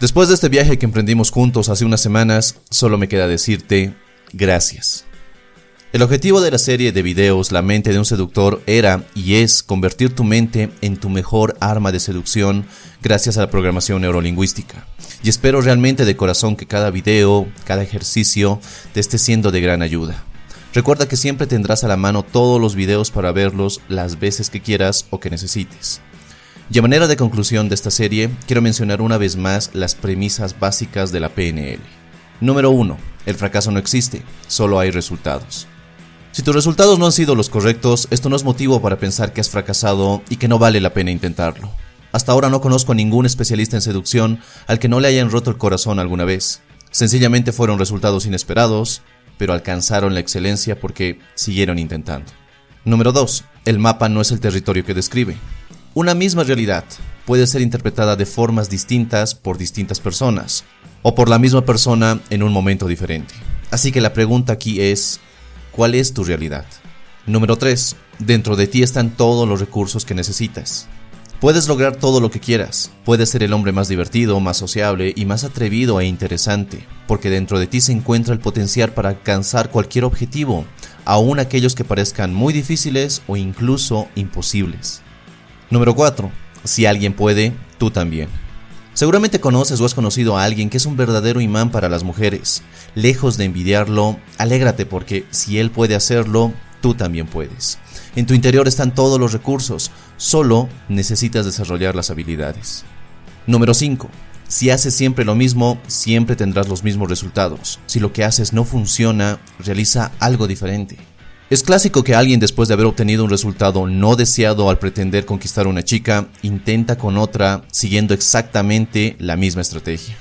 Después de este viaje que emprendimos juntos hace unas semanas, solo me queda decirte gracias. El objetivo de la serie de videos La mente de un seductor era y es convertir tu mente en tu mejor arma de seducción gracias a la programación neurolingüística. Y espero realmente de corazón que cada video, cada ejercicio te esté siendo de gran ayuda. Recuerda que siempre tendrás a la mano todos los videos para verlos las veces que quieras o que necesites. Y a manera de conclusión de esta serie, quiero mencionar una vez más las premisas básicas de la PNL. Número 1. El fracaso no existe, solo hay resultados. Si tus resultados no han sido los correctos, esto no es motivo para pensar que has fracasado y que no vale la pena intentarlo. Hasta ahora no conozco a ningún especialista en seducción al que no le hayan roto el corazón alguna vez. Sencillamente fueron resultados inesperados, pero alcanzaron la excelencia porque siguieron intentando. Número 2. El mapa no es el territorio que describe. Una misma realidad puede ser interpretada de formas distintas por distintas personas, o por la misma persona en un momento diferente. Así que la pregunta aquí es, ¿cuál es tu realidad? Número 3. Dentro de ti están todos los recursos que necesitas. Puedes lograr todo lo que quieras, puedes ser el hombre más divertido, más sociable y más atrevido e interesante, porque dentro de ti se encuentra el potencial para alcanzar cualquier objetivo, aun aquellos que parezcan muy difíciles o incluso imposibles. Número 4. Si alguien puede, tú también. Seguramente conoces o has conocido a alguien que es un verdadero imán para las mujeres. Lejos de envidiarlo, alégrate porque si él puede hacerlo, tú también puedes. En tu interior están todos los recursos, solo necesitas desarrollar las habilidades. Número 5. Si haces siempre lo mismo, siempre tendrás los mismos resultados. Si lo que haces no funciona, realiza algo diferente. Es clásico que alguien después de haber obtenido un resultado no deseado al pretender conquistar a una chica, intenta con otra siguiendo exactamente la misma estrategia.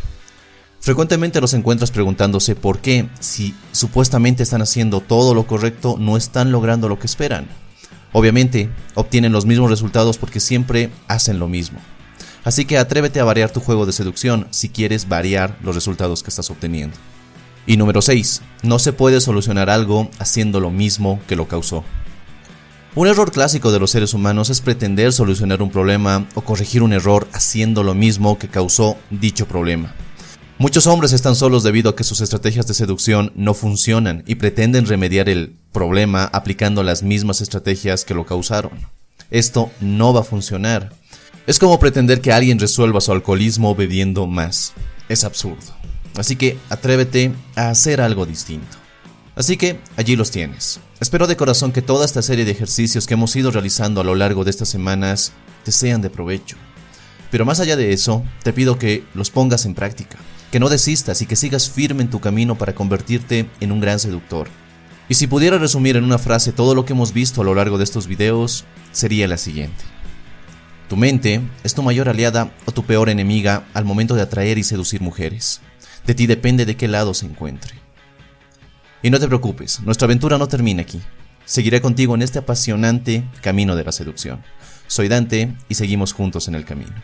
Frecuentemente los encuentras preguntándose por qué, si supuestamente están haciendo todo lo correcto, no están logrando lo que esperan. Obviamente, obtienen los mismos resultados porque siempre hacen lo mismo. Así que atrévete a variar tu juego de seducción si quieres variar los resultados que estás obteniendo. Y número 6. No se puede solucionar algo haciendo lo mismo que lo causó. Un error clásico de los seres humanos es pretender solucionar un problema o corregir un error haciendo lo mismo que causó dicho problema. Muchos hombres están solos debido a que sus estrategias de seducción no funcionan y pretenden remediar el problema aplicando las mismas estrategias que lo causaron. Esto no va a funcionar. Es como pretender que alguien resuelva su alcoholismo bebiendo más. Es absurdo. Así que atrévete a hacer algo distinto. Así que allí los tienes. Espero de corazón que toda esta serie de ejercicios que hemos ido realizando a lo largo de estas semanas te sean de provecho. Pero más allá de eso, te pido que los pongas en práctica, que no desistas y que sigas firme en tu camino para convertirte en un gran seductor. Y si pudiera resumir en una frase todo lo que hemos visto a lo largo de estos videos, sería la siguiente. Tu mente es tu mayor aliada o tu peor enemiga al momento de atraer y seducir mujeres. De ti depende de qué lado se encuentre. Y no te preocupes, nuestra aventura no termina aquí. Seguiré contigo en este apasionante camino de la seducción. Soy Dante y seguimos juntos en el camino.